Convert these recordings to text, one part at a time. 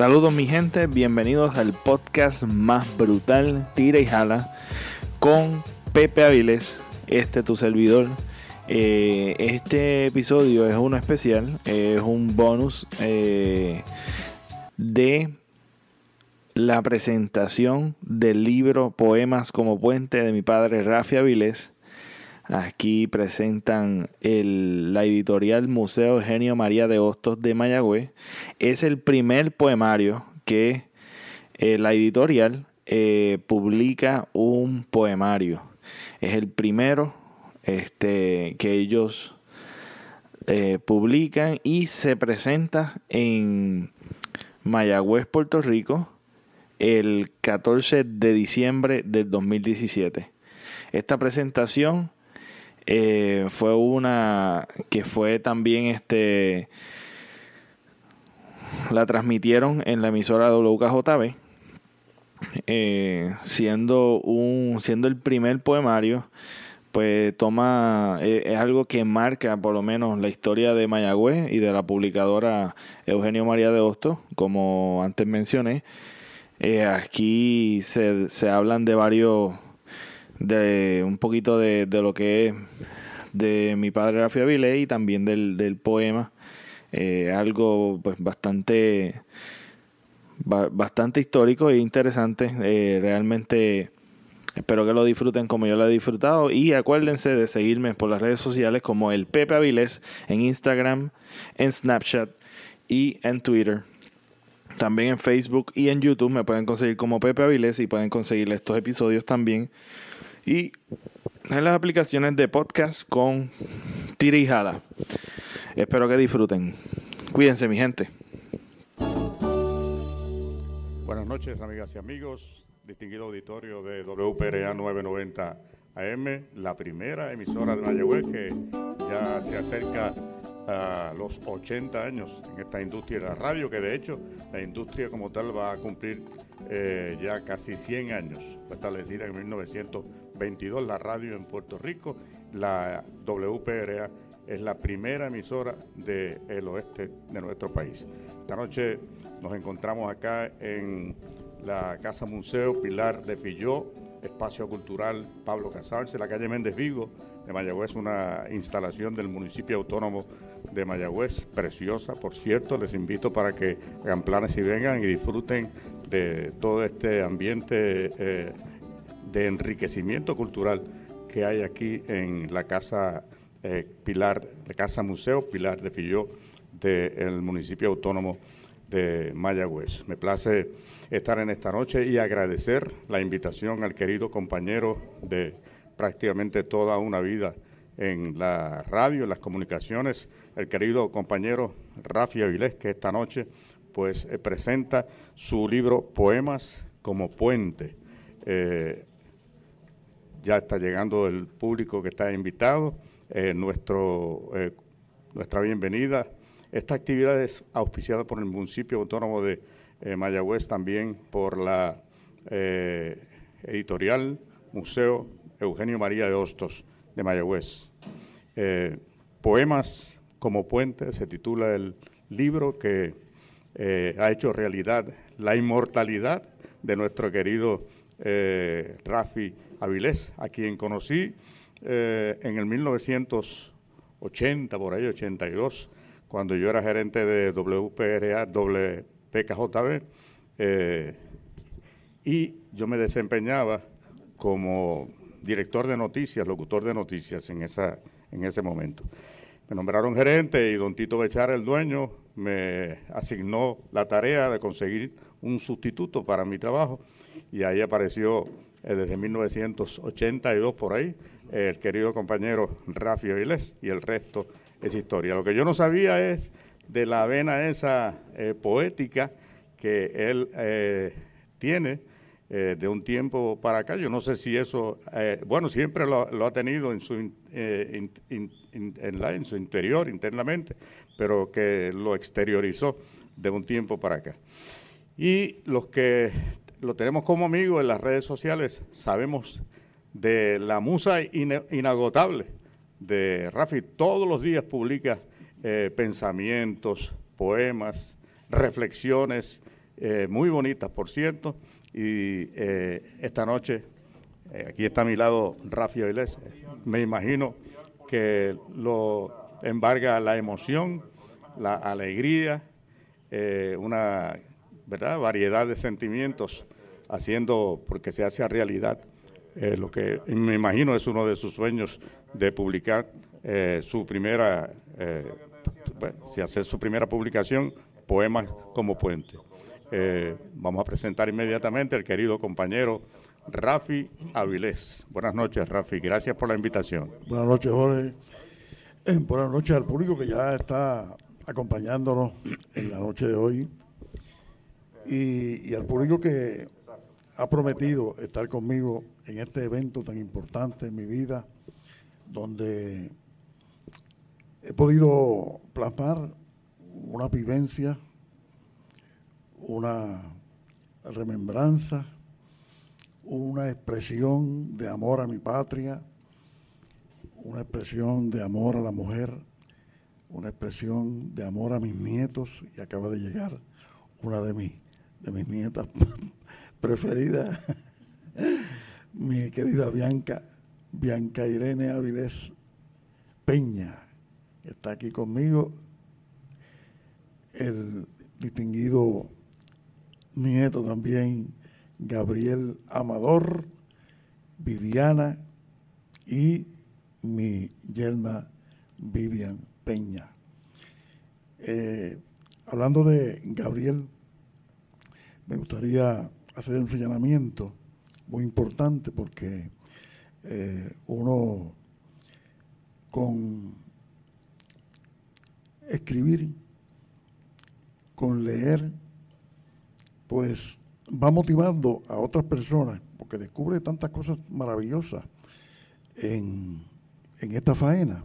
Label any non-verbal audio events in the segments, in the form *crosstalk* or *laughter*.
Saludos mi gente, bienvenidos al podcast más brutal, tira y jala, con Pepe Aviles, este tu servidor. Eh, este episodio es uno especial, es un bonus eh, de la presentación del libro Poemas como Puente de mi padre Rafi Avilés. Aquí presentan el, la editorial Museo Eugenio María de Hostos de Mayagüez. Es el primer poemario que eh, la editorial eh, publica un poemario. Es el primero este, que ellos eh, publican y se presenta en Mayagüez, Puerto Rico, el 14 de diciembre del 2017. Esta presentación eh, fue una que fue también este la transmitieron en la emisora WKJB eh, siendo un siendo el primer poemario pues toma eh, es algo que marca por lo menos la historia de Mayagüez y de la publicadora Eugenio María de Hosto como antes mencioné. Aquí se, se hablan de varios de un poquito de, lo que es de mi padre Rafi Avilés y también del, del poema. Eh, algo pues bastante bastante histórico e interesante. Eh, realmente espero que lo disfruten como yo lo he disfrutado. Y acuérdense de seguirme por las redes sociales como el Pepe Avilés en Instagram, en Snapchat y en Twitter. También en Facebook y en YouTube me pueden conseguir como Pepe Avilés y pueden conseguir estos episodios también y en las aplicaciones de podcast con tira y jala. Espero que disfruten. Cuídense, mi gente. Buenas noches, amigas y amigos. Distinguido auditorio de WPRA 990 AM, la primera emisora de Mayagüez que ya se acerca a los 80 años en esta industria de la radio, que de hecho la industria como tal va a cumplir eh, ya casi 100 años. Fue establecida en 1900 22, la radio en Puerto Rico. La WPRA es la primera emisora del oeste de nuestro país. Esta noche nos encontramos acá en la Casa Museo Pilar de Filló, Espacio Cultural Pablo Casarse, la calle Méndez Vigo de Mayagüez, una instalación del municipio autónomo de Mayagüez, preciosa, por cierto. Les invito para que hagan planes y vengan y disfruten de todo este ambiente eh, de enriquecimiento cultural que hay aquí en la Casa eh, Pilar, la Casa Museo Pilar de Filló del municipio autónomo de Mayagüez. Me place estar en esta noche y agradecer la invitación al querido compañero de prácticamente toda una vida en la radio, en las comunicaciones, el querido compañero Rafi Avilés, que esta noche pues eh, presenta su libro Poemas como Puente. Eh, ya está llegando el público que está invitado. Eh, eh, nuestra bienvenida. Esta actividad es auspiciada por el municipio autónomo de eh, Mayagüez, también por la editorial Museo Eugenio María de Hostos de Mayagüez. Poemas como puente se titula el libro que ha hecho realidad la inmortalidad de nuestro querido Rafi Avilés, a quien conocí eh, en el 1980, por ahí, 82, cuando yo era gerente de WPRA, WPKJB, eh, y yo me desempeñaba como director de noticias, locutor de noticias en, esa, en ese momento. Me nombraron gerente y don Tito Bechar, el dueño, me asignó la tarea de conseguir un sustituto para mi trabajo y ahí apareció eh, desde 1982 por ahí, el querido compañero Rafi Avilés, y el resto es historia. Lo que yo no sabía es de la vena esa eh, poética que él eh, tiene de un tiempo para acá. Yo no sé si eso, bueno, siempre lo, ha tenido en su, en su interior, internamente, pero que lo exteriorizó de un tiempo para acá. Y los que lo tenemos como amigo en las redes sociales, sabemos de la musa inagotable de Rafi. Todos los días publica eh, pensamientos, poemas, reflexiones eh, muy bonitas, por cierto. Y eh, esta noche, aquí está a mi lado Rafi Avilés, me imagino que lo embarga la emoción, la alegría, una ¿verdad? variedad de sentimientos haciendo, porque se hace realidad lo que me imagino es uno de sus sueños de publicar su primera si hace su primera publicación, Poemas como Puente. Eh, vamos a presentar inmediatamente al querido compañero Rafi Avilés. Buenas noches, Rafi. Gracias por la invitación. Buenas noches, Jorge. Eh, buenas noches al público que ya está acompañándonos en la noche de hoy y, al público que ha prometido estar conmigo en este evento tan importante en mi vida, donde he podido plasmar una vivencia, una remembranza, una expresión de amor a mi patria, una expresión de amor a la mujer, una expresión de amor a mis nietos y acaba de llegar una de mis, de mis nietas *laughs* preferidas, *laughs* mi querida Bianca, Bianca Irene Avilés Peña está aquí conmigo el distinguido nieto también, Gabriel Amador, Viviana y mi yerna Vivian Peña. Eh, hablando de Gabriel, me gustaría hacer un señalamiento muy importante porque eh, uno con escribir, con leer, pues va motivando a otras personas, porque descubre tantas cosas maravillosas en, esta faena.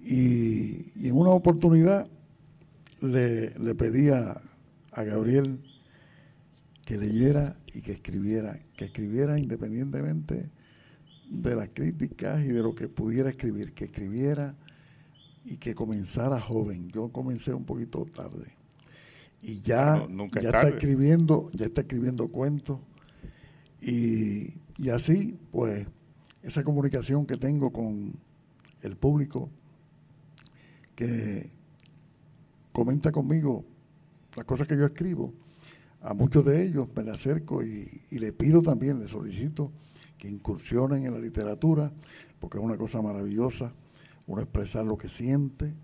Y, en una oportunidad le, le pedía a Gabriel que leyera y que escribiera, que escribiera independientemente de las críticas y de lo que pudiera escribir, que escribiera y que comenzara joven. Yo comencé un poquito tarde. Y ya, ya está escribiendo, ya está escribiendo cuentos. Y, y así, pues, esa comunicación que tengo con el público que comenta conmigo las cosas que yo escribo, a muchos de ellos me le acerco y, le pido también, le solicito que incursionen en la literatura, porque es una cosa maravillosa uno expresar lo que siente.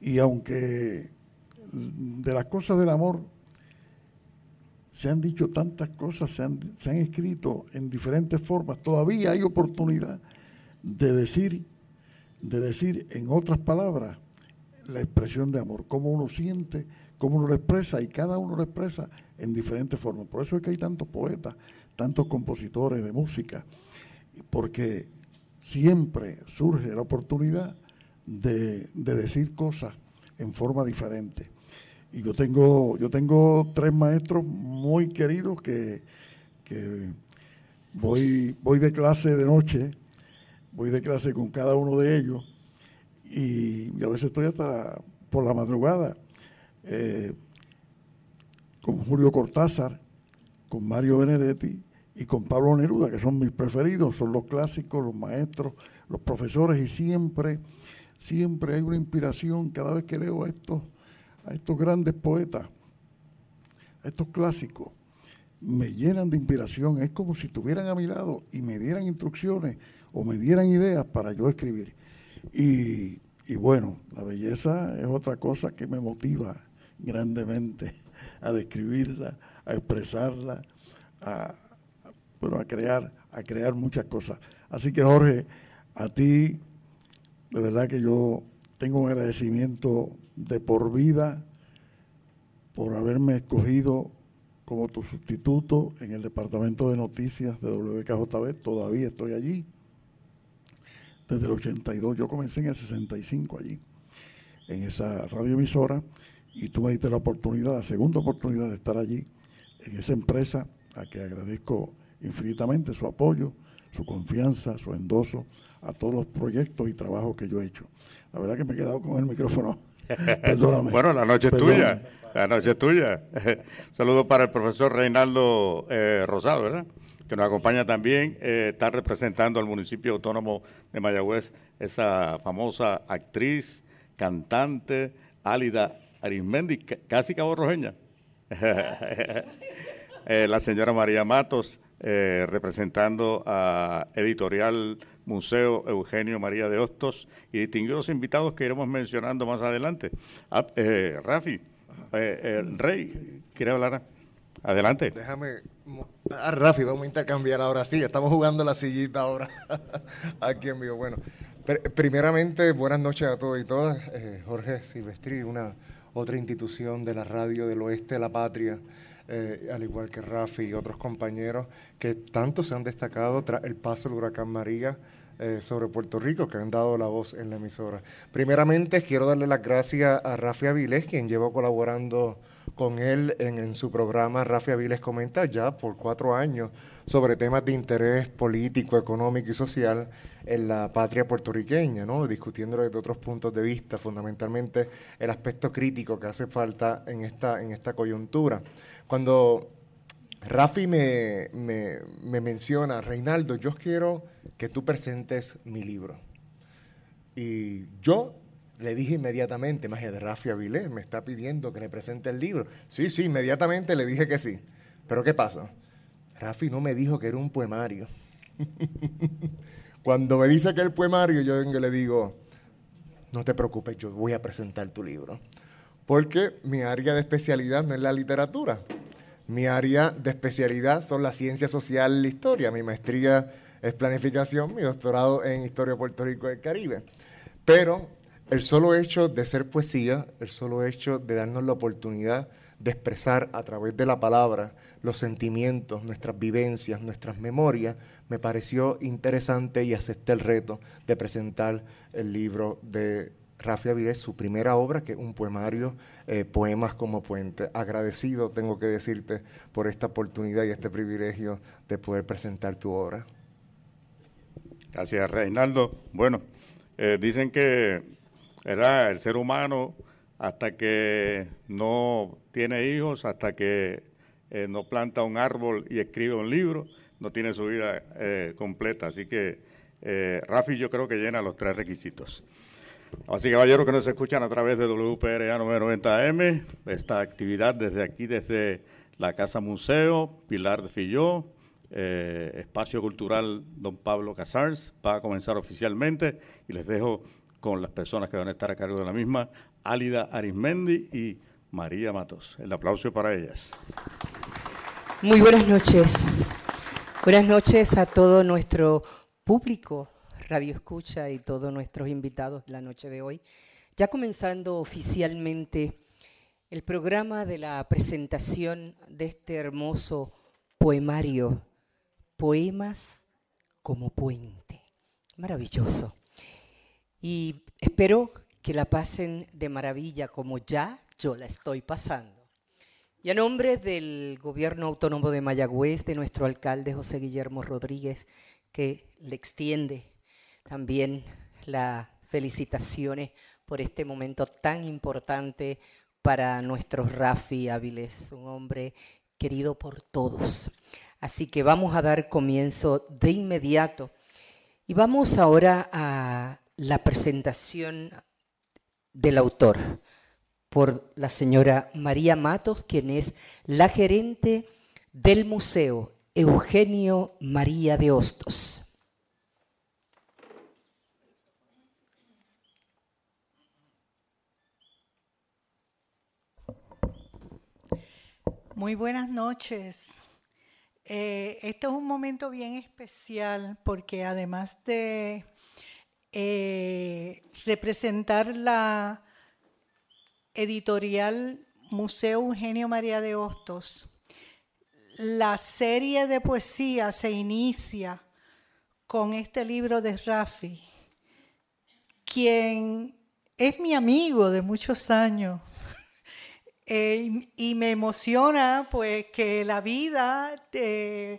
Y aunque de las cosas del amor se han dicho tantas cosas, se han, se han escrito en diferentes formas, todavía hay oportunidad de decir, de decir en otras palabras la expresión de amor, cómo uno siente, cómo uno lo expresa, y cada uno lo expresa en diferentes formas. Por eso es que hay tantos poetas, tantos compositores de música, porque siempre surge la oportunidad de, decir cosas en forma diferente. Y yo tengo, yo tengo tres maestros muy queridos que, voy, voy de clase de noche, voy de clase con cada uno de ellos y, a veces estoy hasta por la madrugada eh, con Julio Cortázar, con Mario Benedetti y con Pablo Neruda, que son mis preferidos, son los clásicos, los maestros, los profesores, y siempre, siempre hay una inspiración cada vez que leo a estos, a estos grandes poetas, a estos clásicos, me llenan de inspiración, es como si estuvieran a mi lado y me dieran instrucciones o me dieran ideas para yo escribir. Y, y bueno, la belleza es otra cosa que me motiva grandemente a describirla, a expresarla, a, bueno, a crear, a crear muchas cosas. Así que Jorge, a ti, de verdad que yo tengo un agradecimiento de por vida por haberme escogido como tu sustituto en el departamento de noticias de WKJB. Todavía estoy allí desde el 82. Yo comencé en el 65 allí, en esa radioemisora, y tú me diste la oportunidad, la segunda oportunidad de estar allí, en esa empresa, a que agradezco infinitamente su apoyo, su confianza, su endoso a todos los proyectos y trabajos que yo he hecho. La verdad que me he quedado con el micrófono Perdóname. bueno, la noche es tuya. La noche es tuya. *laughs* Saludos para el profesor Reinaldo eh, Rosado, ¿verdad? Que nos acompaña también. Eh, está representando al municipio autónomo de Mayagüez esa famosa actriz, cantante, Álida Arismendi, casi caborrojeña. *laughs* eh, la señora María Matos, eh, representando a Editorial Museo Eugenio María de Hostos y distinguidos invitados que iremos mencionando más adelante. Ah, eh, Rafi, eh, Rey, ¿quiere hablar? Adelante. Déjame. Ah, Rafi, vamos a intercambiar ahora sí. Estamos jugando la sillita ahora *laughs* aquí en vivo. Bueno, primeramente, buenas noches a todos y todas. Eh, Jorge Silvestri, una otra institución de la radio del oeste de la patria. Eh, al igual que Rafi y otros compañeros que tanto se han destacado tras el paso del huracán María eh, sobre Puerto Rico, que han dado la voz en la emisora. Primeramente, quiero darle las gracias a Rafi Avilés, quien llevó colaborando con él en, su programa Rafi Aviles Comenta ya por cuatro años sobre temas de interés político, económico y social en la patria puertorriqueña, ¿no? discutiéndolo desde otros puntos de vista, fundamentalmente el aspecto crítico que hace falta en esta, en esta coyuntura. Cuando Rafi me, me, me menciona, Reinaldo, yo quiero que tú presentes mi libro. Y yo le dije inmediatamente, más de Rafi Avilés me está pidiendo que le presente el libro. Sí, sí, inmediatamente le dije que sí. Pero ¿qué pasa? Rafi no me dijo que era un poemario. *laughs* Cuando me dice que es el poemario, yo le digo, no te preocupes, yo voy a presentar tu libro. Porque mi área de especialidad no es la literatura. Mi área de especialidad son la ciencia social y la historia. Mi maestría es planificación, mi doctorado en historia de Puerto Rico y el Caribe. Pero el solo hecho de ser poesía, el solo hecho de darnos la oportunidad de expresar a través de la palabra los sentimientos, nuestras vivencias, nuestras memorias, me pareció interesante y acepté el reto de presentar el libro de Rafi Avilés, su primera obra, que es un poemario, eh, Poemas como Puente. Agradecido, tengo que decirte, por esta oportunidad y este privilegio de poder presentar tu obra. Gracias, Reinaldo. Bueno, eh, dicen que ¿verdad? El ser humano, hasta que no tiene hijos, hasta que eh, no planta un árbol y escribe un libro, no tiene su vida completa. Así que Rafi yo creo que llena los tres requisitos. Así caballeros que nos escuchan a través de WPRA 990M, esta actividad desde aquí, desde la Casa Museo, Pilar de Filló, Espacio Cultural Don Pablo Casars, va a comenzar oficialmente y les dejo con las personas que van a estar a cargo de la misma, Álida Arismendi y María Matos. El aplauso para ellas. Muy buenas noches. Buenas noches a todo nuestro público, Radio Escucha y todos nuestros invitados la noche de hoy. Ya comenzando oficialmente el programa de la presentación de este hermoso poemario, Poemas como Puente. Maravilloso y espero que la pasen de maravilla como ya yo la estoy pasando. Y a nombre del Gobierno Autónomo de Mayagüez, de nuestro alcalde José Guillermo Rodríguez, que le extiende también las felicitaciones por este momento tan importante para nuestro Rafi Áviles, un hombre querido por todos. Así que vamos a dar comienzo de inmediato y vamos ahora a la presentación del autor por la señora María Matos, quien es la gerente del Museo Eugenio María de Hostos. Muy buenas noches. Este es un momento bien especial porque además de eh, representar la editorial Museo Eugenio María de Hostos. La serie de poesía se inicia con este libro de Rafi, quien es mi amigo de muchos años. Eh, y me emociona pues que la vida eh,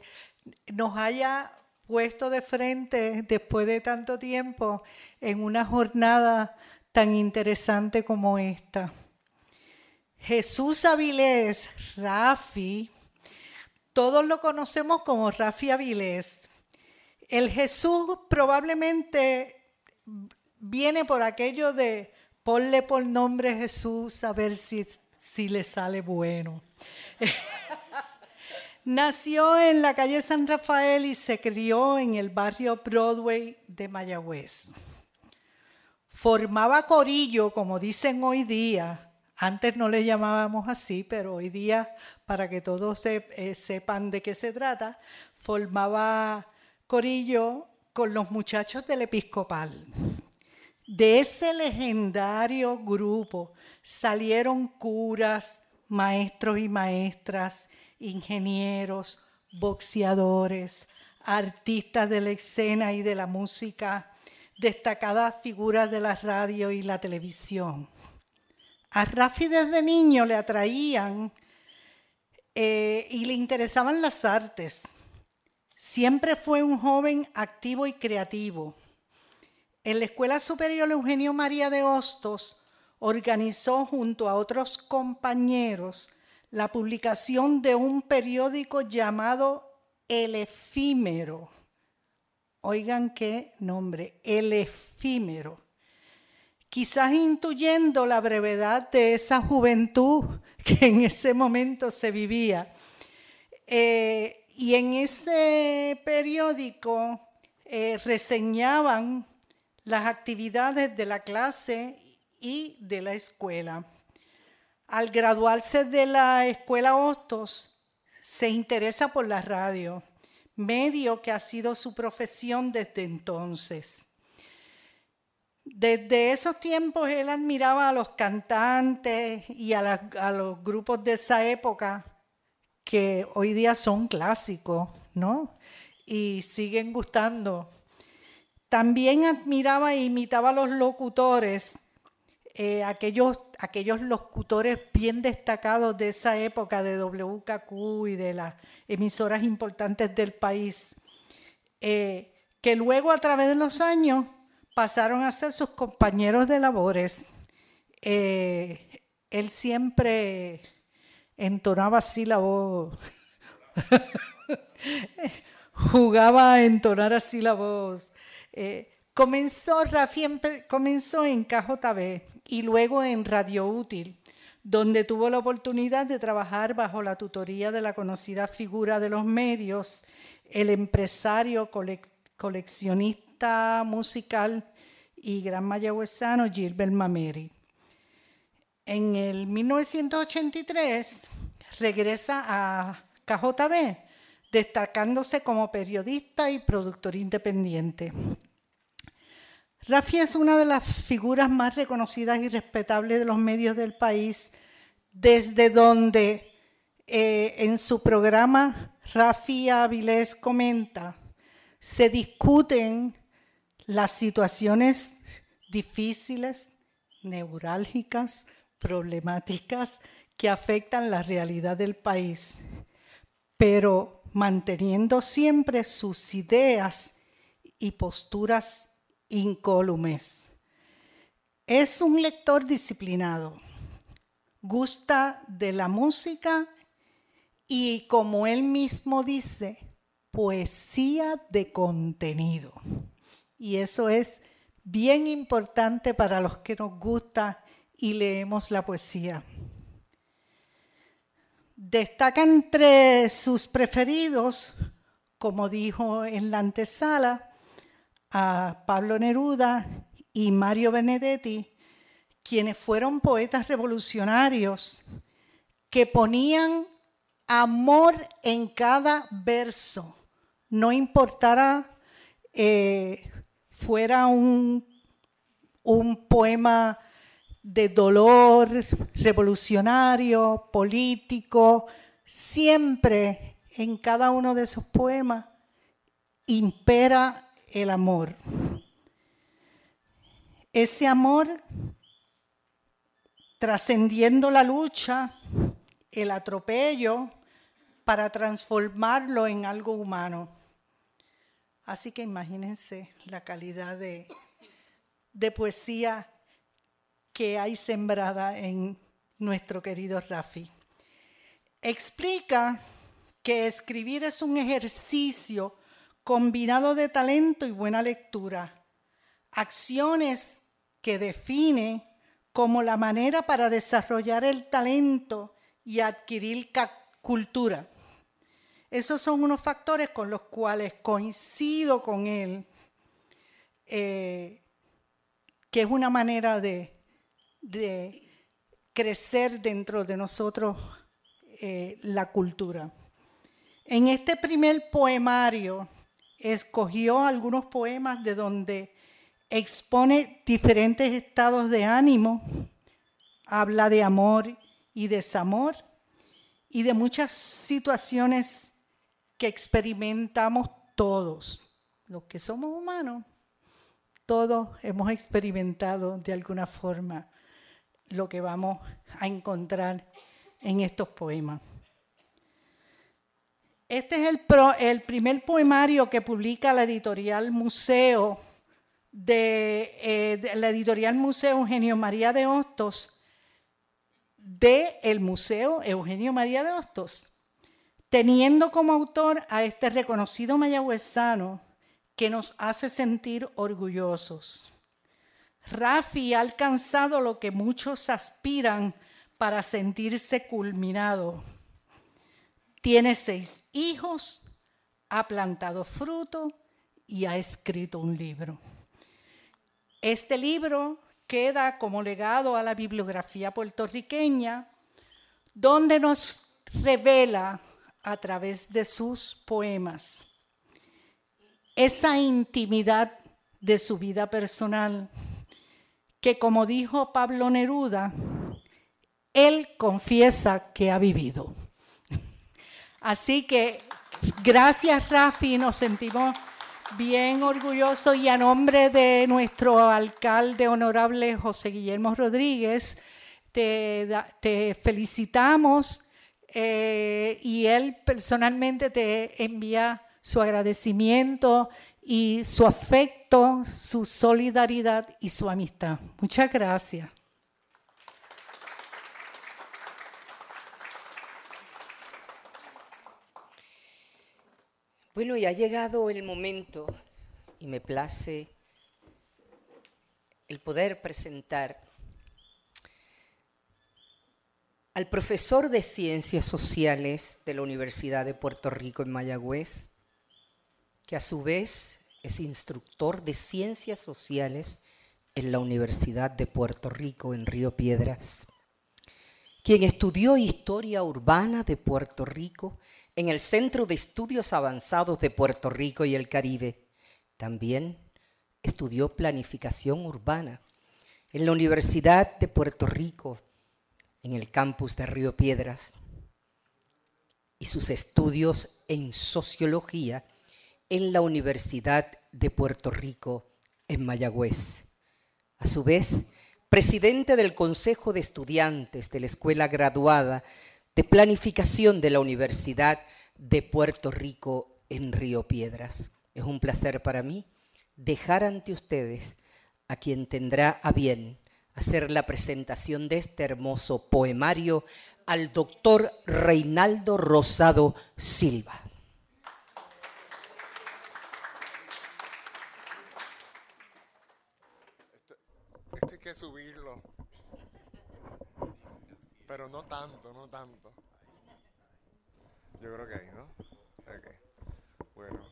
nos haya puesto de frente después de tanto tiempo en una jornada tan interesante como esta. Jesús Avilés, Rafi, todos lo conocemos como Rafi Avilés. El Jesús probablemente viene por aquello de ponle por nombre Jesús a ver si, si le sale bueno. *laughs* Nació en la calle San Rafael y se crió en el barrio Broadway de Mayagüez. Formaba corillo, como dicen hoy día. Antes no le llamábamos así, pero hoy día, para que todos eh, sepan de qué se trata, formaba corillo con los muchachos del episcopal. De ese legendario grupo salieron curas, maestros y maestras, ingenieros, boxeadores, artistas de la escena y de la música, destacadas figuras de la radio y la televisión. A Rafi desde niño le atraían eh, y le interesaban las artes. Siempre fue un joven activo y creativo. En la Escuela Superior Eugenio María de Hostos organizó junto a otros compañeros la publicación de un periódico llamado El Efímero. Oigan qué nombre, El Efímero. Quizás intuyendo la brevedad de esa juventud *laughs* que en ese momento se vivía. Eh, y en ese periódico eh, reseñaban las actividades de la clase y de la escuela. Al graduarse de la escuela Hostos, se interesa por la radio, medio que ha sido su profesión desde entonces. Desde esos tiempos él admiraba a los cantantes y a, a, los grupos de esa época que hoy día son clásicos, ¿no? Y siguen gustando. También admiraba e imitaba a los locutores eh, aquellos, aquellos locutores bien destacados de esa época de WKQ y de las emisoras importantes del país, eh, que luego a través de los años pasaron a ser sus compañeros de labores. Eh, él siempre entonaba así la voz, *laughs* jugaba a entonar así la voz. comenzó, Rafi comenzó en KJB, y luego en Radio Útil, donde tuvo la oportunidad de trabajar bajo la tutoría de la conocida figura de los medios, el empresario coleccionista musical y gran mayagüezano Gilbert Mameri. En el 1983 regresa a KJB, destacándose como periodista y productor independiente. Rafi es una de las figuras más reconocidas y respetables de los medios del país, desde donde eh, en su programa Rafi Avilés comenta, se discuten las situaciones difíciles, neurálgicas, problemáticas que afectan la realidad del país, pero manteniendo siempre sus ideas y posturas incólumes. Es un lector disciplinado, gusta de la música y, como él mismo dice, poesía de contenido. Y eso es bien importante para los que nos gusta y leemos la poesía. Destaca entre sus preferidos, como dijo en la antesala, a Pablo Neruda y Mario Benedetti, quienes fueron poetas revolucionarios que ponían amor en cada verso, no importara eh, fuera un, un poema de dolor revolucionario, político, siempre en cada uno de esos poemas impera el amor. Ese amor trascendiendo la lucha, el atropello, para transformarlo en algo humano. Así que imagínense la calidad de, de poesía que hay sembrada en nuestro querido Rafi. Explica que escribir es un ejercicio combinado de talento y buena lectura, acciones que define como la manera para desarrollar el talento y adquirir cultura. Esos son unos factores con los cuales coincido con él, eh, que es una manera de, crecer dentro de nosotros eh, la cultura. En este primer poemario escogió algunos poemas de donde expone diferentes estados de ánimo, habla de amor y desamor y de muchas situaciones que experimentamos todos, los que somos humanos, todos hemos experimentado de alguna forma lo que vamos a encontrar en estos poemas. Este es el, primer poemario que publica la editorial Museo eh, de, la editorial Museo Eugenio María de Hostos, de el Museo Eugenio María de Hostos, teniendo como autor a este reconocido mayagüezano que nos hace sentir orgullosos. Rafi ha alcanzado lo que muchos aspiran para sentirse culminado. Tiene seis hijos, ha plantado fruto y ha escrito un libro. Este libro queda como legado a la bibliografía puertorriqueña, donde nos revela a través de sus poemas esa intimidad de su vida personal, que como dijo Pablo Neruda, él confiesa que ha vivido. Así que gracias Rafi, nos sentimos bien orgulloso y a nombre de nuestro alcalde honorable José Guillermo Rodríguez, te, felicitamos eh, y él personalmente te envía su agradecimiento y su afecto, su solidaridad y su amistad. Muchas gracias. Bueno, y ha llegado el momento, y me place el poder presentar al profesor de Ciencias Sociales de la Universidad de Puerto Rico en Mayagüez, que a su vez es instructor de Ciencias Sociales en la Universidad de Puerto Rico en Río Piedras, quien estudió Historia Urbana de Puerto Rico en el Centro de Estudios Avanzados de Puerto Rico y el Caribe. También estudió planificación urbana en la Universidad de Puerto Rico, en el campus de Río Piedras, y sus estudios en sociología en la Universidad de Puerto Rico, en Mayagüez. A su vez, presidente del Consejo de Estudiantes de la Escuela Graduada de planificación de la Universidad de Puerto Rico en Río Piedras. Es un placer para mí dejar ante ustedes a quien tendrá a bien hacer la presentación de este hermoso poemario al doctor Reinaldo Rosado Silva. Que subirlo. Pero no tanto, no tanto. Yo creo que ahí, ¿no? Ok. Bueno.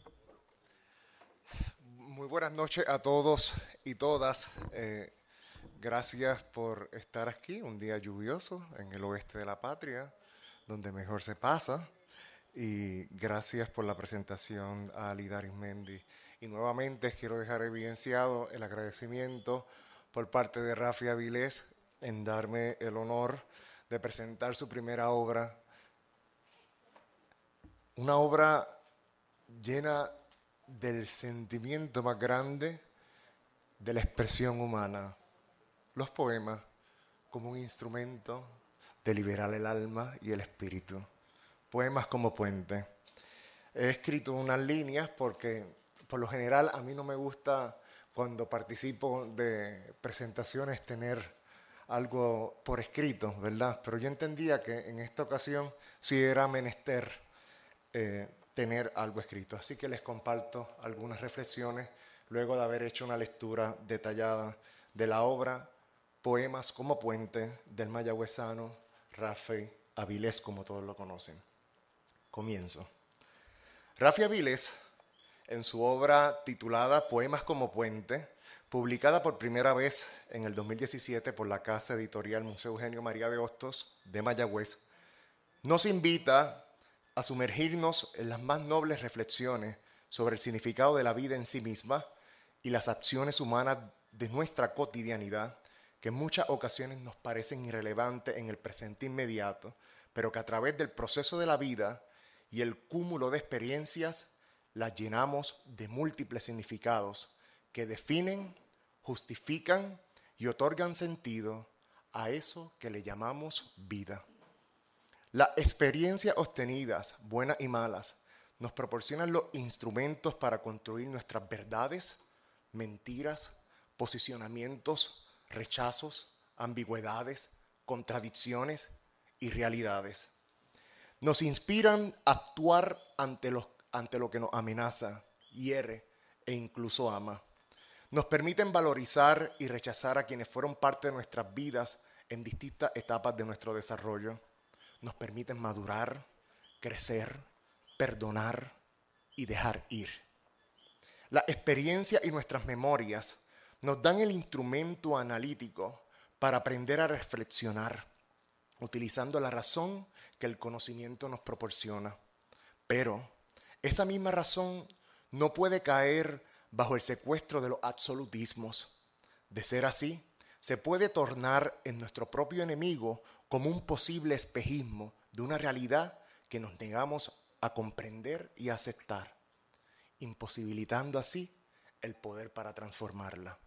Muy buenas noches a todos y todas. Eh, gracias por estar aquí, un día lluvioso en el oeste de la patria, donde mejor se pasa. Y gracias por la presentación a Lida Mendy. Y nuevamente quiero dejar evidenciado el agradecimiento por parte de Rafi Avilés en darme el honor de presentar su primera obra. Una obra llena del sentimiento más grande de la expresión humana. Los poemas como un instrumento de liberar el alma y el espíritu. Poemas como puente. He escrito unas líneas porque por lo general a mí no me gusta cuando participo de presentaciones tener algo por escrito, ¿verdad? Pero yo entendía que en esta ocasión sí era menester eh, tener algo escrito. Así que les comparto algunas reflexiones luego de haber hecho una lectura detallada de la obra Poemas como Puente del mayagüezano Rafael Avilés, como todos lo conocen. Comienzo. Rafi Avilés, en su obra titulada Poemas como Puente, publicada por primera vez en el 2017 por la casa editorial Museo Eugenio María de Hostos de Mayagüez, nos invita a sumergirnos en las más nobles reflexiones sobre el significado de la vida en sí misma y las acciones humanas de nuestra cotidianidad, que en muchas ocasiones nos parecen irrelevantes en el presente inmediato, pero que a través del proceso de la vida y el cúmulo de experiencias las llenamos de múltiples significados que definen, justifican y otorgan sentido a eso que le llamamos vida. Las experiencias obtenidas, buenas y malas, nos proporcionan los instrumentos para construir nuestras verdades, mentiras, posicionamientos, rechazos, ambigüedades, contradicciones y realidades. Nos inspiran a actuar ante, lo que nos amenaza, hiere e incluso ama. Nos permiten valorizar y rechazar a quienes fueron parte de nuestras vidas en distintas etapas de nuestro desarrollo. Nos permiten madurar, crecer, perdonar y dejar ir. La experiencia y nuestras memorias nos dan el instrumento analítico para aprender a reflexionar, utilizando la razón que el conocimiento nos proporciona. Pero esa misma razón no puede caer bajo el secuestro de los absolutismos. De ser así, se puede tornar en nuestro propio enemigo como un posible espejismo de una realidad que nos negamos a comprender y aceptar, imposibilitando así el poder para transformarla.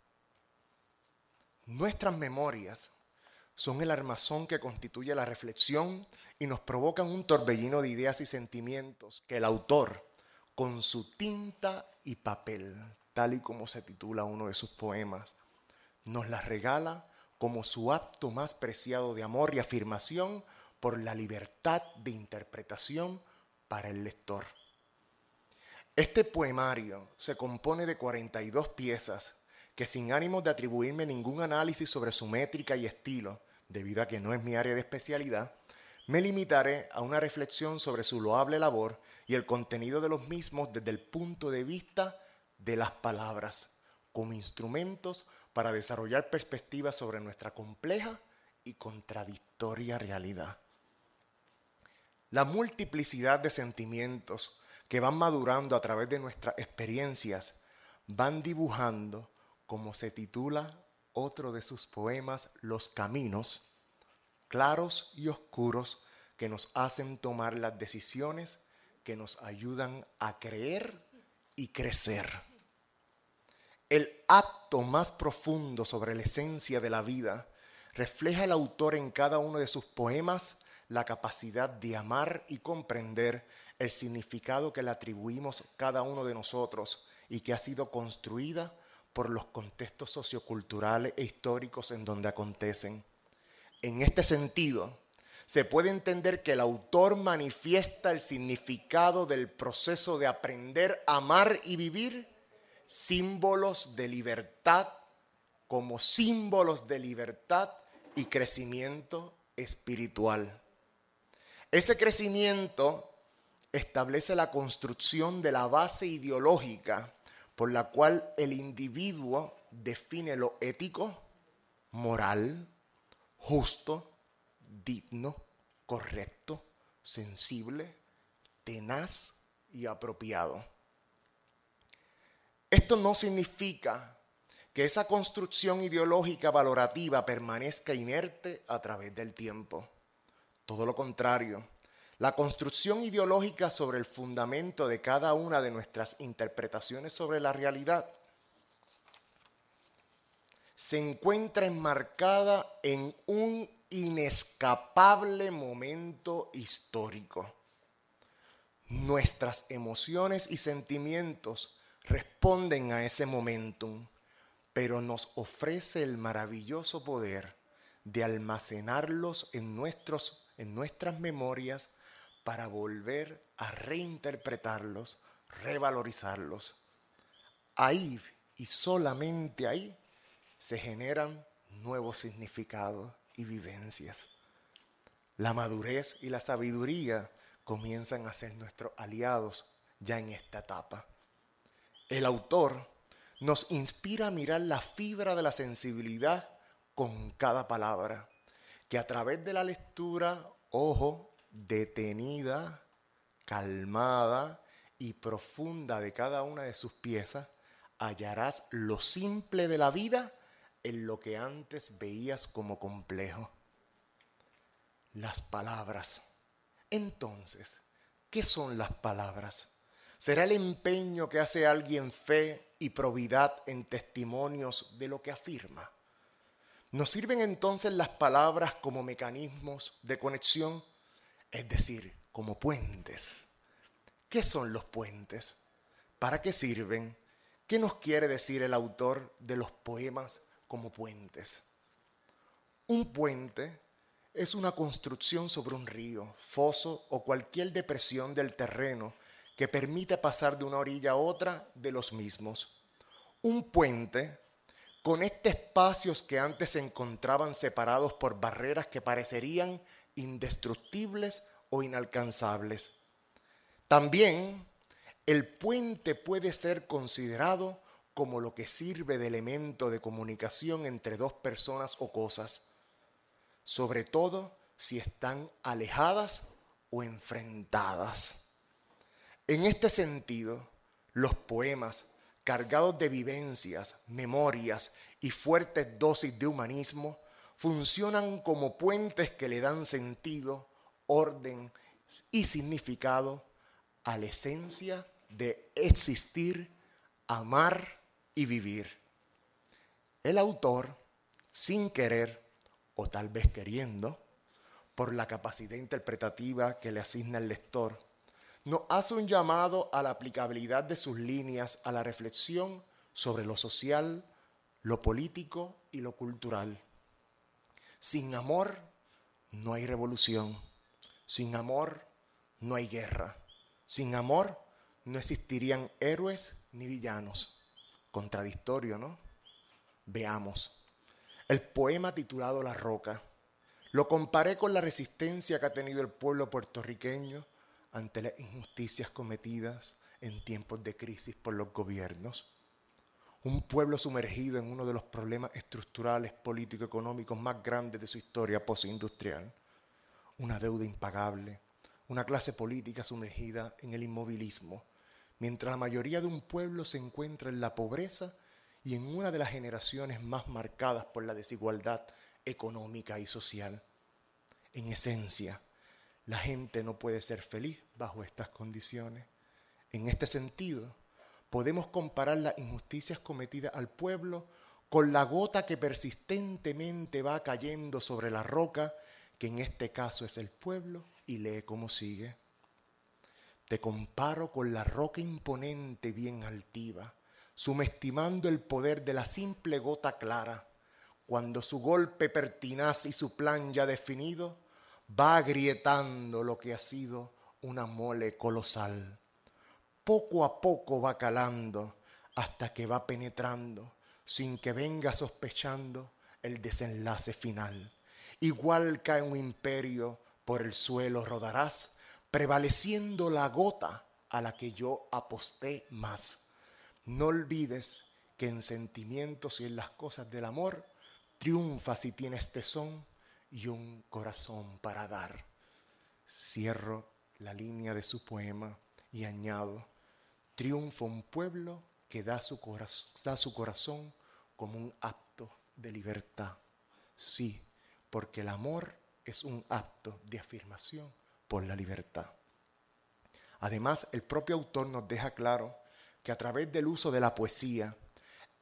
Nuestras memorias son el armazón que constituye la reflexión y nos provocan un torbellino de ideas y sentimientos que el autor, con su tinta y papel, tal y como se titula uno de sus poemas, nos las regala como su acto más preciado de amor y afirmación por la libertad de interpretación para el lector. Este poemario se compone de 42 piezas que sin ánimo de atribuirme ningún análisis sobre su métrica y estilo, debido a que no es mi área de especialidad, me limitaré a una reflexión sobre su loable labor y el contenido de los mismos desde el punto de vista de las palabras, como instrumentos para desarrollar perspectivas sobre nuestra compleja y contradictoria realidad. La multiplicidad de sentimientos que van madurando a través de nuestras experiencias van dibujando, como se titula otro de sus poemas, Los Caminos, claros y oscuros que nos hacen tomar las decisiones que nos ayudan a creer y crecer. El acto más profundo sobre la esencia de la vida refleja el autor en cada uno de sus poemas la capacidad de amar y comprender el significado que le atribuimos cada uno de nosotros y que ha sido construida por los contextos socioculturales e históricos en donde acontecen. En este sentido, se puede entender que el autor manifiesta el significado del proceso de aprender, amar y vivir símbolos de libertad como símbolos de libertad y crecimiento espiritual. Ese crecimiento establece la construcción de la base ideológica por la cual el individuo define lo ético, moral, justo, digno, correcto, sensible, tenaz y apropiado. Esto no significa que esa construcción ideológica valorativa permanezca inerte a través del tiempo. Todo lo contrario, la construcción ideológica sobre el fundamento de cada una de nuestras interpretaciones sobre la realidad se encuentra enmarcada en un inescapable momento histórico. Nuestras emociones y sentimientos responden a ese momentum, pero nos ofrece el maravilloso poder de almacenarlos en, nuestros, en nuestras memorias para volver a reinterpretarlos, revalorizarlos. Ahí y solamente ahí se generan nuevos significados y vivencias. La madurez y la sabiduría comienzan a ser nuestros aliados ya en esta etapa. El autor nos inspira a mirar la fibra de la sensibilidad con cada palabra, que a través de la lectura, ojo, detenida, calmada y profunda de cada una de sus piezas, hallarás lo simple de la vida en lo que antes veías como complejo. Las palabras. Entonces, ¿qué son las palabras? ¿Será el empeño que hace alguien fe y probidad en testimonios de lo que afirma? ¿Nos sirven entonces las palabras como mecanismos de conexión? Es decir, como puentes. ¿Qué son los puentes? ¿Para qué sirven? ¿Qué nos quiere decir el autor de los poemas como puentes? Un puente es una construcción sobre un río, foso o cualquier depresión del terreno que permite pasar de una orilla a otra de los mismos. Un puente conecta espacios que antes se encontraban separados por barreras que parecerían indestructibles o inalcanzables. También el puente puede ser considerado como lo que sirve de elemento de comunicación entre dos personas o cosas, sobre todo si están alejadas o enfrentadas. En este sentido, los poemas, cargados de vivencias, memorias y fuertes dosis de humanismo, funcionan como puentes que le dan sentido, orden y significado a la esencia de existir, amar y vivir. El autor, sin querer o tal vez queriendo, por la capacidad interpretativa que le asigna el lector, nos hace un llamado a la aplicabilidad de sus líneas a la reflexión sobre lo social, lo político y lo cultural. Sin amor no hay revolución. Sin amor no hay guerra. Sin amor no existirían héroes ni villanos. Contradictorio, ¿no? Veamos. El poema titulado La Roca lo comparé con la resistencia que ha tenido el pueblo puertorriqueño ante las injusticias cometidas en tiempos de crisis por los gobiernos. Un pueblo sumergido en uno de los problemas estructurales político-económicos más grandes de su historia postindustrial. Una deuda impagable, una clase política sumergida en el inmovilismo, mientras la mayoría de un pueblo se encuentra en la pobreza y en una de las generaciones más marcadas por la desigualdad económica y social. En esencia, la gente no puede ser feliz bajo estas condiciones. En este sentido, podemos comparar las injusticias cometidas al pueblo con la gota que persistentemente va cayendo sobre la roca, que en este caso es el pueblo, y lee como sigue. Te comparo con la roca imponente bien altiva, subestimando el poder de la simple gota clara, cuando su golpe pertinaz y su plan ya definido va agrietando lo que ha sido una mole colosal. Poco a poco va calando hasta que va penetrando sin que venga sospechando el desenlace final. Igual cae un imperio, por el suelo rodarás, prevaleciendo la gota a la que yo aposté más. No olvides que en sentimientos y en las cosas del amor triunfa si tienes tesón y un corazón para dar. Cierro la línea de su poema y añado, triunfa un pueblo que da su, da su corazón como un acto de libertad. Sí, porque el amor es un acto de afirmación por la libertad. Además, el propio autor nos deja claro que a través del uso de la poesía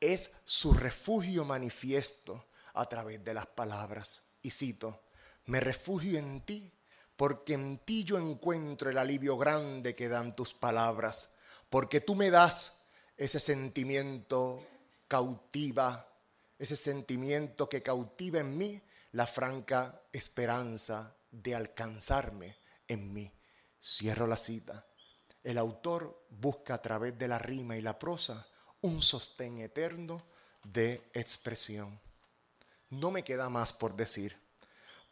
es su refugio manifiesto a través de las palabras. Y cito, me refugio en ti, porque en ti yo encuentro el alivio grande que dan tus palabras, porque tú me das ese sentimiento cautiva, ese sentimiento que cautiva en mí la franca esperanza de alcanzarme en mí. Cierro la cita. El autor busca a través de la rima y la prosa un sostén eterno de expresión. No me queda más por decir,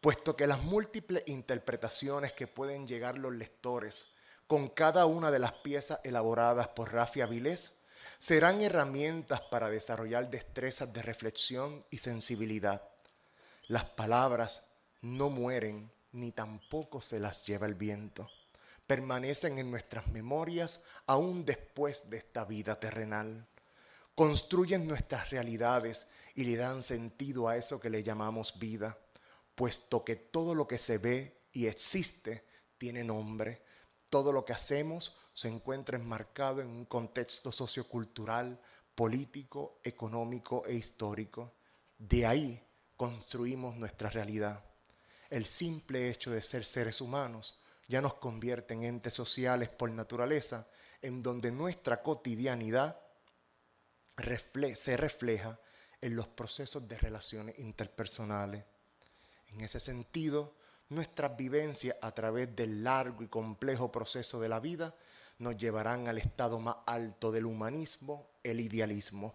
puesto que las múltiples interpretaciones que pueden llegar los lectores con cada una de las piezas elaboradas por Rafi Avilés serán herramientas para desarrollar destrezas de reflexión y sensibilidad. Las palabras no mueren ni tampoco se las lleva el viento. Permanecen en nuestras memorias aún después de esta vida terrenal. Construyen nuestras realidades y le dan sentido a eso que le llamamos vida, puesto que todo lo que se ve y existe tiene nombre. Todo lo que hacemos se encuentra enmarcado en un contexto sociocultural, político, económico e histórico. De ahí construimos nuestra realidad. El simple hecho de ser seres humanos ya nos convierte en entes sociales por naturaleza, en donde nuestra cotidianidad se refleja en los procesos de relaciones interpersonales. En ese sentido, nuestras vivencias a través del largo y complejo proceso de la vida nos llevarán al estado más alto del humanismo, el idealismo.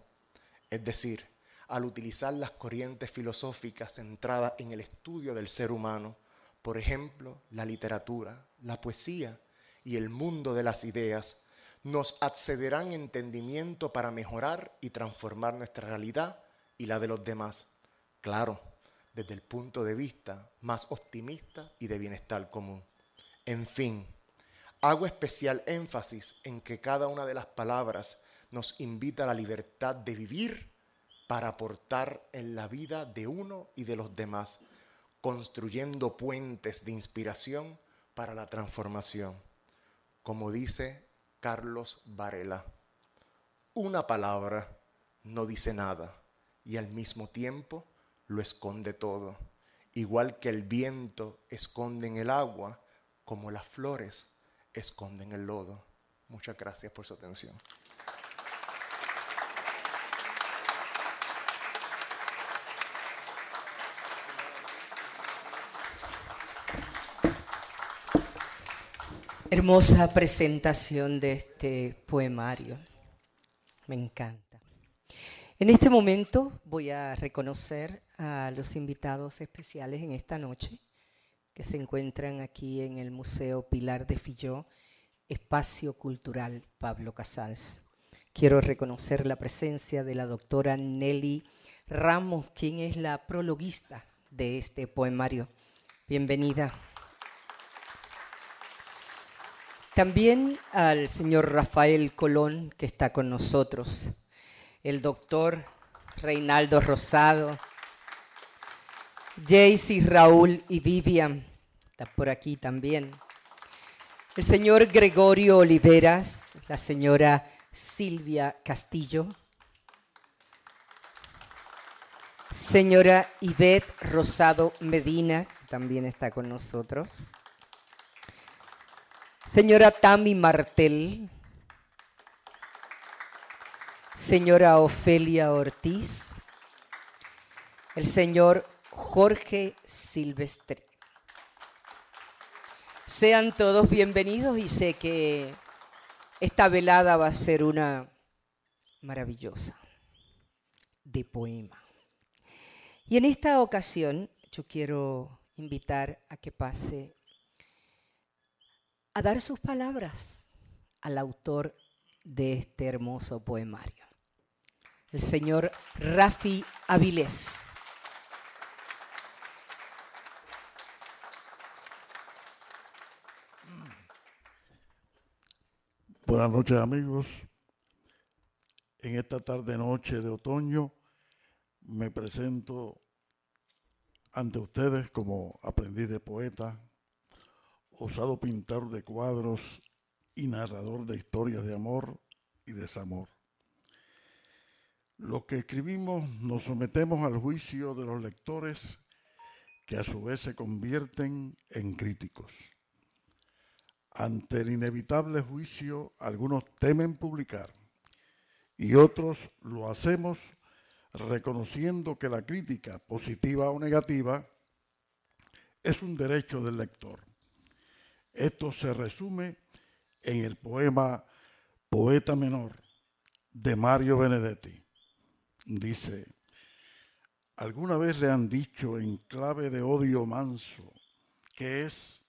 Es decir, al utilizar las corrientes filosóficas centradas en el estudio del ser humano, por ejemplo, la literatura, la poesía y el mundo de las ideas, nos accederán entendimiento para mejorar y transformar nuestra realidad y la de los demás. Claro, desde el punto de vista más optimista y de bienestar común. En fin, hago especial énfasis en que cada una de las palabras nos invita a la libertad de vivir para aportar en la vida de uno y de los demás, construyendo puentes de inspiración para la transformación. Como dice Carlos Varela, una palabra no dice nada y al mismo tiempo lo esconde todo, igual que el viento esconde en el agua, como las flores esconden el lodo. Muchas gracias por su atención. Hermosa presentación de este poemario. Me encanta. En este momento voy a reconocer a los invitados especiales en esta noche que se encuentran aquí en el Museo Pilar de Filló, Espacio Cultural Pablo Casals. Quiero reconocer la presencia de la doctora Nelly Ramos, quien es la prologuista de este poemario. Bienvenida. También al señor Rafael Colón, que está con nosotros, el doctor Reinaldo Rosado, Jaycee, Raúl y Vivian, está por aquí también. El señor Gregorio Oliveras, la señora Silvia Castillo, señora Ivette Rosado Medina, también está con nosotros. Señora Tami Martel. Señora Ofelia Ortiz. El señor Jorge Silvestre. Sean todos bienvenidos y sé que esta velada va a ser una maravillosa de poema. Y en esta ocasión yo quiero invitar a que pase a dar sus palabras al autor de este hermoso poemario, el señor Rafi Avilés. Buenas noches amigos. En esta tarde noche de otoño me presento ante ustedes como aprendiz de poeta, osado pintor de cuadros y narrador de historias de amor y desamor. Lo que escribimos nos sometemos al juicio de los lectores que a su vez se convierten en críticos. Ante el inevitable juicio, algunos temen publicar y otros lo hacemos reconociendo que la crítica, positiva o negativa, es un derecho del lector. Esto se resume en el poema Poeta Menor de Mario Benedetti. Dice, ¿alguna vez le han dicho en clave de odio manso que es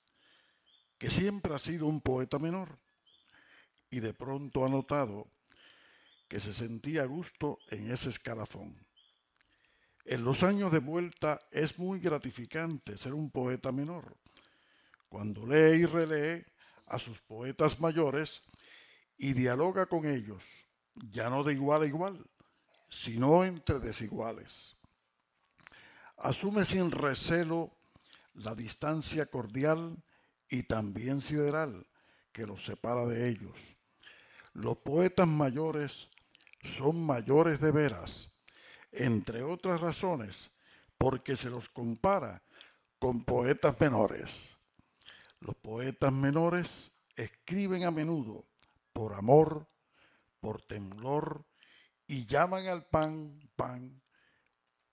que siempre ha sido un poeta menor y de pronto ha notado que se sentía a gusto en ese escalafón? En los años de vuelta es muy gratificante ser un poeta menor. Cuando lee y relee a sus poetas mayores y dialoga con ellos, ya no de igual a igual, sino entre desiguales. Asume sin recelo la distancia cordial y también sideral que los separa de ellos. Los poetas mayores son mayores de veras entre otras razones, porque se los compara con poetas menores. Los poetas menores escriben a menudo por amor, por temblor, y llaman al pan pan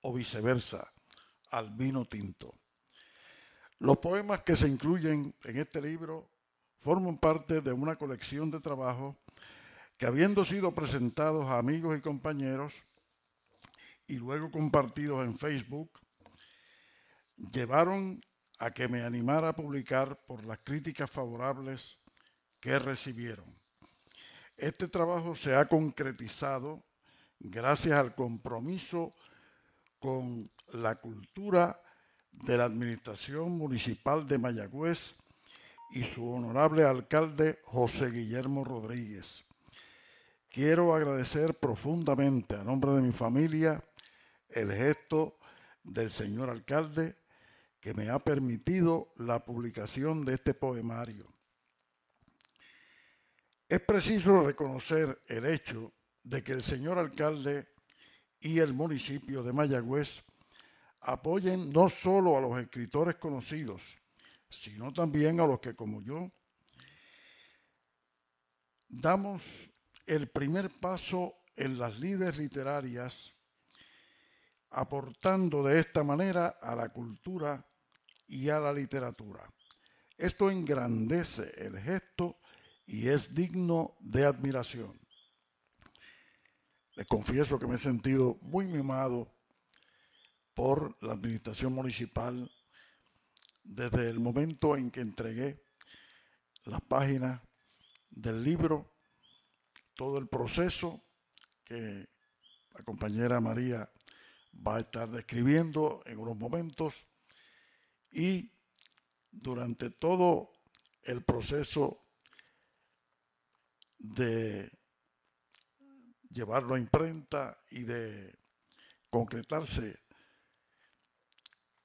o viceversa, al vino tinto. Los poemas que se incluyen en este libro forman parte de una colección de trabajo que habiendo sido presentados a amigos y compañeros, y luego compartidos en Facebook, llevaron a que me animara a publicar por las críticas favorables que recibieron. Este trabajo se ha concretizado gracias al compromiso con la cultura de la Administración Municipal de Mayagüez y su honorable alcalde José Guillermo Rodríguez. Quiero agradecer profundamente a nombre de mi familia el gesto del señor alcalde que me ha permitido la publicación de este poemario. Es preciso reconocer el hecho de que el señor alcalde y el municipio de Mayagüez apoyen no solo a los escritores conocidos, sino también a los que como yo damos el primer paso en las líderes literarias aportando de esta manera a la cultura y a la literatura. Esto engrandece el gesto y es digno de admiración. Les confieso que me he sentido muy mimado por la administración municipal desde el momento en que entregué las páginas del libro, todo el proceso que la compañera María va a estar describiendo en unos momentos y durante todo el proceso de llevarlo a imprenta y de concretarse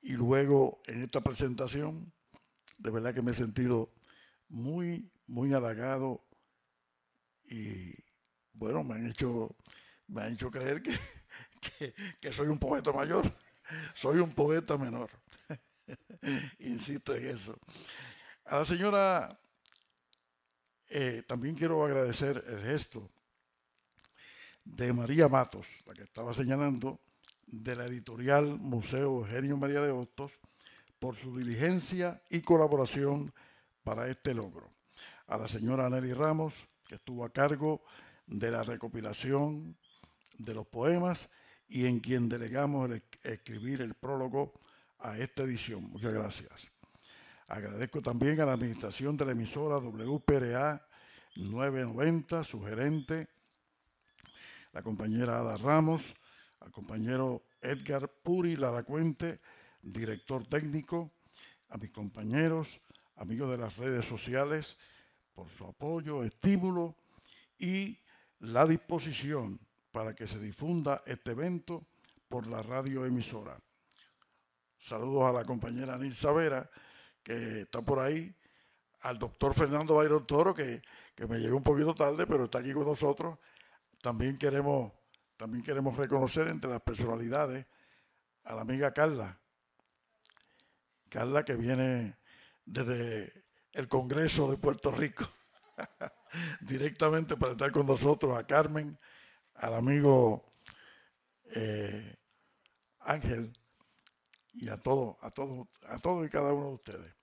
y luego en esta presentación de verdad que me he sentido muy muy halagado y bueno me han hecho me han hecho creer que *laughs* que, soy un poeta mayor, *laughs* soy un poeta menor. *laughs* *laughs* Insisto en eso. A la señora eh, también quiero agradecer el gesto de María Matos, la que estaba señalando, de la editorial Museo Eugenio María de Hostos, por su diligencia y colaboración para este logro. A la señora Nelly Ramos, que estuvo a cargo de la recopilación de los poemas y en quien delegamos el escribir el prólogo a esta edición. Muchas gracias. Agradezco también a la administración de la emisora WPRA 990, su gerente, la compañera Ada Ramos, al compañero Edgar Puri Laracuente, director técnico, a mis compañeros, amigos de las redes sociales, por su apoyo, estímulo y la disposición para que se difunda este evento por la radioemisora. Saludos a la compañera Nilsa Vera, que está por ahí, al doctor Fernando Bayron Toro, que, me llegó un poquito tarde, pero está aquí con nosotros. También queremos, también queremos reconocer entre las personalidades a la amiga Carla. Carla que viene desde el Congreso de Puerto Rico, *laughs* directamente para estar con nosotros, a Carmen, al amigo eh, Ángel y a todos, a todos, a todos y cada uno de ustedes.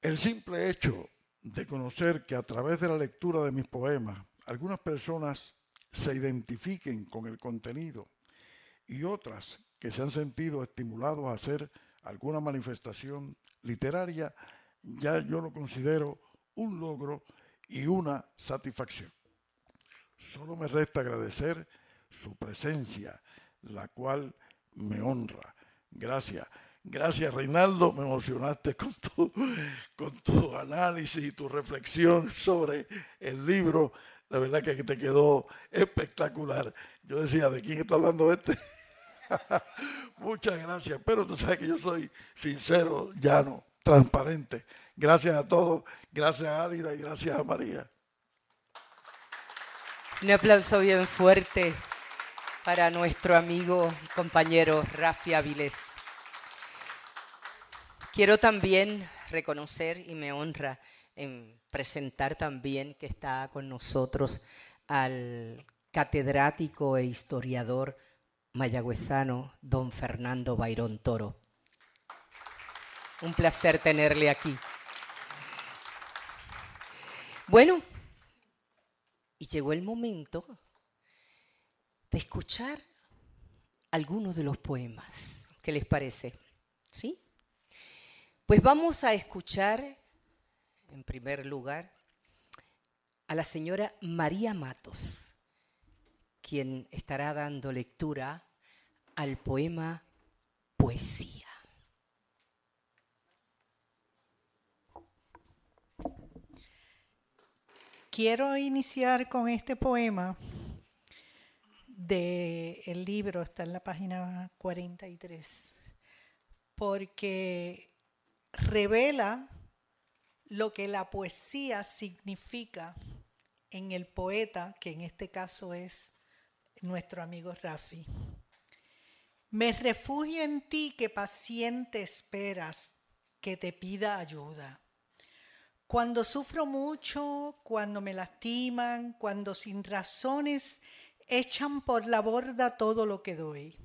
El simple hecho de conocer que a través de la lectura de mis poemas algunas personas se identifiquen con el contenido y otras que se han sentido estimulados a hacer alguna manifestación literaria, ya yo lo considero un logro y una satisfacción. Solo me resta agradecer su presencia, la cual me honra. Gracias. Gracias Reinaldo, me emocionaste *laughs* con tu, con tu análisis y tu reflexión sobre el libro. La verdad que te quedó espectacular. Yo decía, ¿de quién está hablando este? *laughs* Muchas gracias, pero tú sabes que yo soy sincero, llano, transparente. Gracias a todos, gracias a Álida y gracias a María. Un aplauso bien fuerte para nuestro amigo y compañero Rafi Avilés. Quiero también reconocer y me honra en presentar también que está con nosotros al catedrático e historiador mayagüezano don Fernando Bayrón Toro. Un placer tenerle aquí. Bueno, y llegó el momento de escuchar algunos de los poemas. ¿Qué les parece? ¿Sí? Pues vamos a escuchar, en primer lugar, a la señora María Matos, quien estará dando lectura al poema Poesía. Quiero iniciar con este poema del libro, está en la página 43, porque revela lo que la poesía significa en el poeta, que en este caso es nuestro amigo Rafi. Me refugio en ti que paciente esperas que te pida ayuda. Cuando sufro mucho, cuando me lastiman, cuando sin razones echan por la borda todo lo que doy.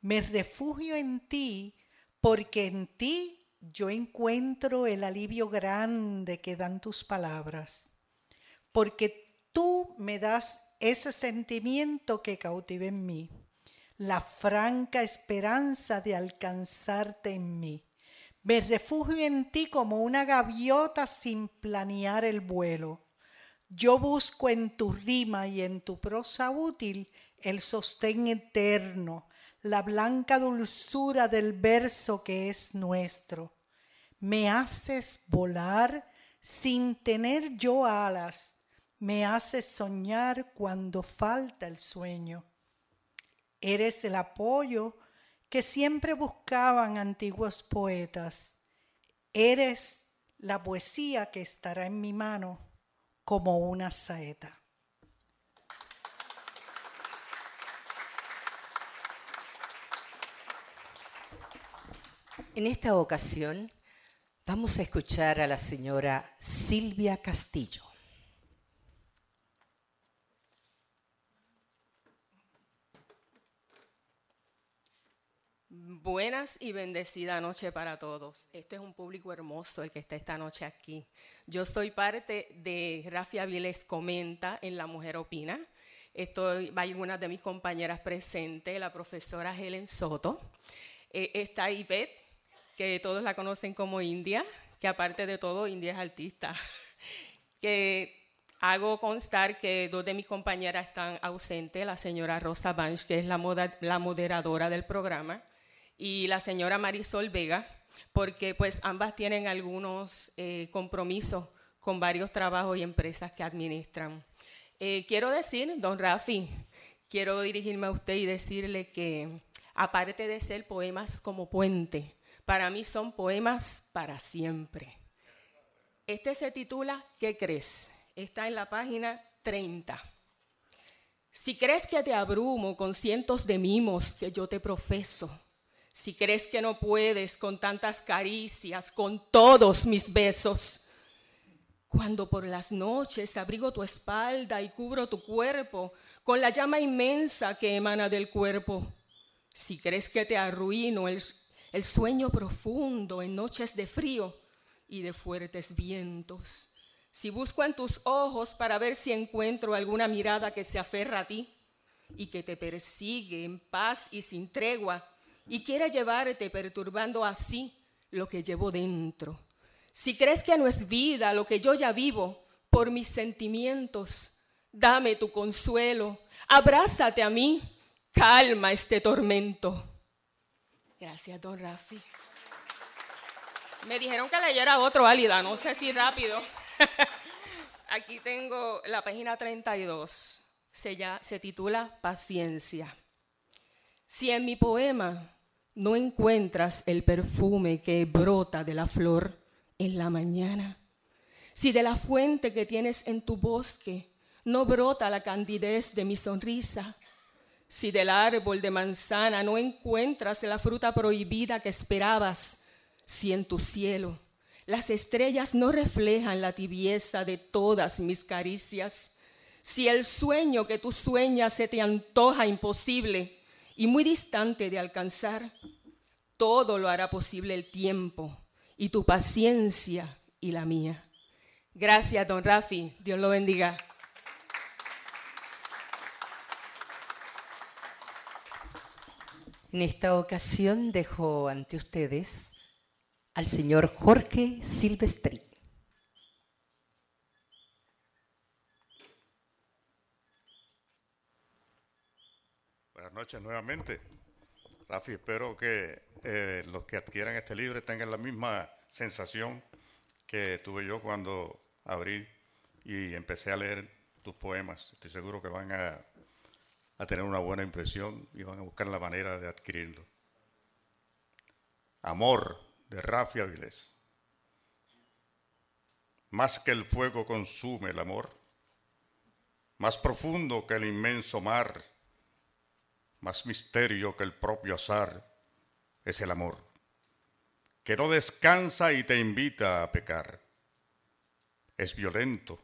Me refugio en ti porque en ti yo encuentro el alivio grande que dan tus palabras, porque tú me das ese sentimiento que cautiva en mí, la franca esperanza de alcanzarte en mí. Me refugio en ti como una gaviota sin planear el vuelo. Yo busco en tu rima y en tu prosa útil el sostén eterno, la blanca dulzura del verso que es nuestro. Me haces volar sin tener yo alas, me haces soñar cuando falta el sueño. Eres el apoyo que siempre buscaban antiguos poetas. Eres la poesía que estará en mi mano como una saeta. En esta ocasión vamos a escuchar a la señora Silvia Castillo. Buenas y bendecida noche para todos. Este es un público hermoso el que está esta noche aquí. Yo soy parte de Rafi Aviles Comenta en La Mujer Opina. Estoy, hay algunas de mis compañeras presentes, la profesora Helen Soto. Eh, está Ivette, que todos la conocen como India, que aparte de todo, India es artista. *laughs* que hago constar que dos de mis compañeras están ausentes, la señora Rosa Banch, que es la, la moderadora del programa, y la señora Marisol Vega, porque pues ambas tienen algunos eh, compromisos con varios trabajos y empresas que administran. Eh, quiero decir, don Rafi, quiero dirigirme a usted y decirle que aparte de ser poemas como puente, para mí son poemas para siempre. Este se titula ¿Qué crees? Está en la página 30. Si crees que te abrumo con cientos de mimos que yo te profeso, si crees que no puedes con tantas caricias, con todos mis besos, cuando por las noches abrigo tu espalda y cubro tu cuerpo con la llama inmensa que emana del cuerpo, Si crees que te arruino el, sueño profundo en noches de frío y de fuertes vientos. Si busco en tus ojos para ver si encuentro alguna mirada que se aferra a ti y que te persigue en paz y sin tregua y quiera llevarte perturbando así lo que llevo dentro. Si crees que no es vida lo que yo ya vivo por mis sentimientos, dame tu consuelo, abrázate a mí, calma este tormento. Gracias, don Rafi. Me dijeron que leyera otro, Álida, no sé si rápido. *laughs* Aquí tengo la página 32, se, ya, se titula Paciencia. Si en mi poema no encuentras el perfume que brota de la flor en la mañana, si de la fuente que tienes en tu bosque no brota la candidez de mi sonrisa, si del árbol de manzana no encuentras la fruta prohibida que esperabas, si en tu cielo las estrellas no reflejan la tibieza de todas mis caricias, si el sueño que tú sueñas se te antoja imposible y muy distante de alcanzar, todo lo hará posible el tiempo y tu paciencia y la mía. Gracias, don Rafi. Dios lo bendiga. En esta ocasión dejo ante ustedes al señor Jorge Silvestri. Buenas noches nuevamente. Rafi, espero que eh, los que adquieran este libro tengan la misma sensación que tuve yo cuando abrí y empecé a leer tus poemas. Estoy seguro que van a tener una buena impresión y van a buscar la manera de adquirirlo. Amor de Rafi Avilés. Más que el fuego consume el amor, más profundo que el inmenso mar, más misterio que el propio azar, es el amor, que no descansa y te invita a pecar. Es violento,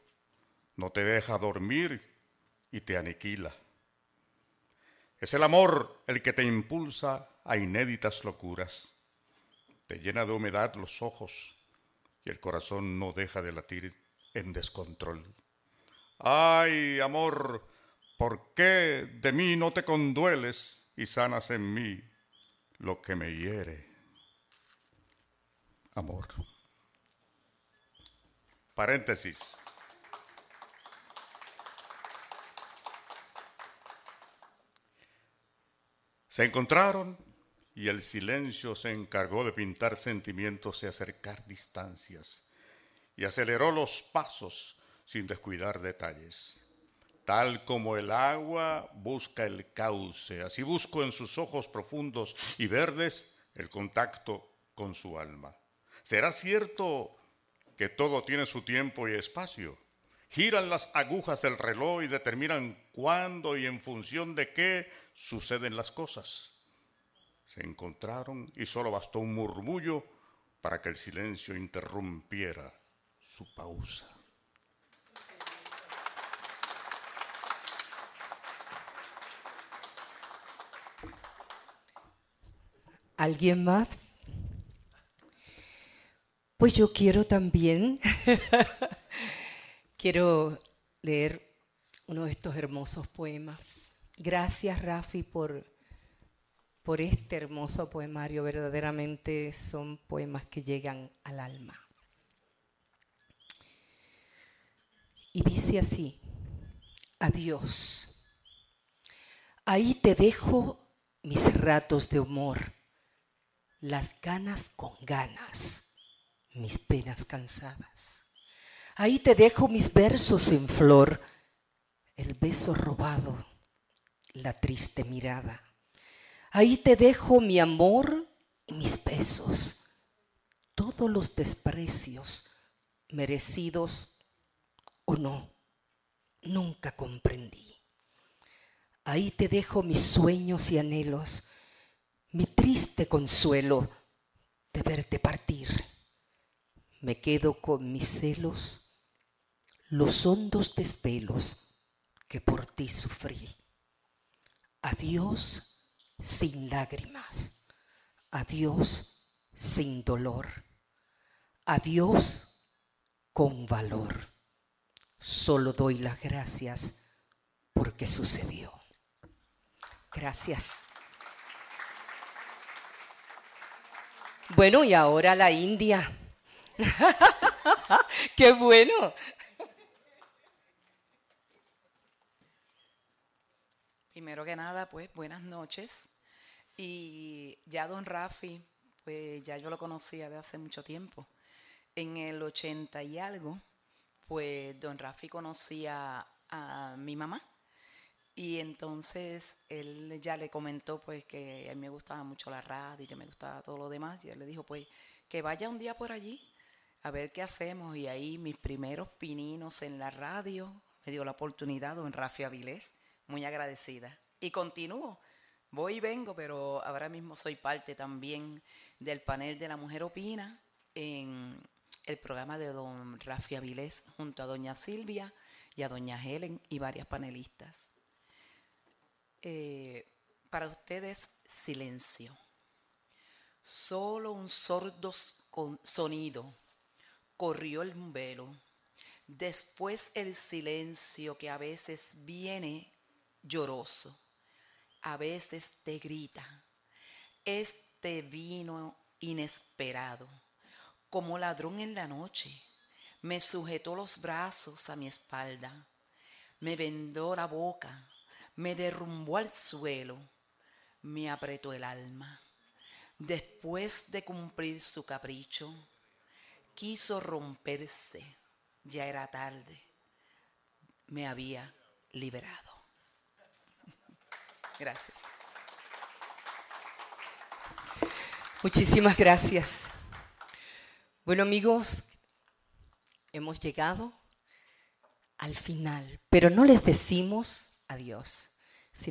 no te deja dormir y te aniquila es el amor el que te impulsa a inéditas locuras. Te llena de humedad los ojos y el corazón no deja de latir en descontrol. Ay, amor, ¿por qué de mí no te condueles y sanas en mí lo que me hiere? Amor. Paréntesis. Se encontraron y el silencio se encargó de pintar sentimientos y acercar distancias, y aceleró los pasos sin descuidar detalles. Tal como el agua busca el cauce, así busco en sus ojos profundos y verdes el contacto con su alma. ¿Será cierto que todo tiene su tiempo y espacio? giran las agujas del reloj y determinan cuándo y en función de qué suceden las cosas. Se encontraron y solo bastó un murmullo para que el silencio interrumpiera su pausa. ¿Alguien más? Pues yo quiero también *laughs* Quiero leer uno de estos hermosos poemas. Gracias, Rafi, por, por este hermoso poemario. Verdaderamente son poemas que llegan al alma. Y dice así, adiós. Ahí te dejo mis ratos de humor, las ganas con ganas, mis penas cansadas. Ahí te dejo mis versos en flor, el beso robado, la triste mirada. Ahí te dejo mi amor y mis besos, todos los desprecios, merecidos o no, nunca comprendí. Ahí te dejo mis sueños y anhelos, mi triste consuelo de verte partir. Me quedo con mis celos los hondos desvelos que por ti sufrí. Adiós sin lágrimas, adiós sin dolor, adiós con valor. Solo doy las gracias porque sucedió. Gracias. Bueno, y ahora la India. *laughs* ¡Qué bueno! Primero que nada, pues buenas noches. Y ya don Rafi, pues ya yo lo conocía de hace mucho tiempo. En el 80 y algo, pues don Rafi conocía a mi mamá. Y entonces él ya le comentó pues que a mí me gustaba mucho la radio y que me gustaba todo lo demás. Y él le dijo pues que vaya un día por allí a ver qué hacemos. Y ahí mis primeros pininos en la radio me dio la oportunidad don Rafi Avilés, muy agradecida. Y continúo, voy y vengo, pero ahora mismo soy parte también del panel de la Mujer Opina en el programa de don Rafi Avilés junto a doña Silvia y a doña Helen y varias panelistas. Eh, para ustedes, silencio. Solo un sordo sonido corrió el velo. Después el silencio que a veces viene lloroso, a veces te grita. Este vino inesperado, como ladrón en la noche, me sujetó los brazos a mi espalda, me vendó la boca, me derrumbó al suelo, me apretó el alma. Después de cumplir su capricho, quiso romperse, ya era tarde, me había liberado. *laughs* Gracias. Muchísimas gracias. Bueno amigos, hemos llegado al final, pero no les decimos adiós,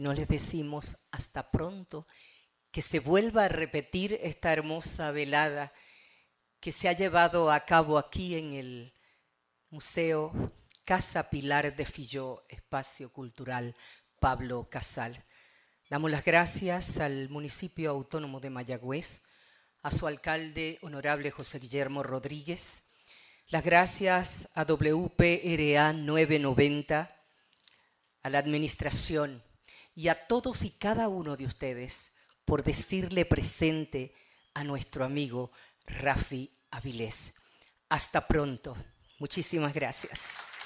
no les decimos hasta pronto, que se vuelva a repetir esta hermosa velada que se ha llevado a cabo aquí en el Museo Casa Pilar de Filló, Espacio Cultural Pablo Casal. Damos las gracias al municipio autónomo de Mayagüez, a su alcalde honorable José Guillermo Rodríguez, las gracias a WPRA 990, a la administración y a todos y cada uno de ustedes por decirle presente a nuestro amigo Rafi Avilés. Hasta pronto. Muchísimas gracias.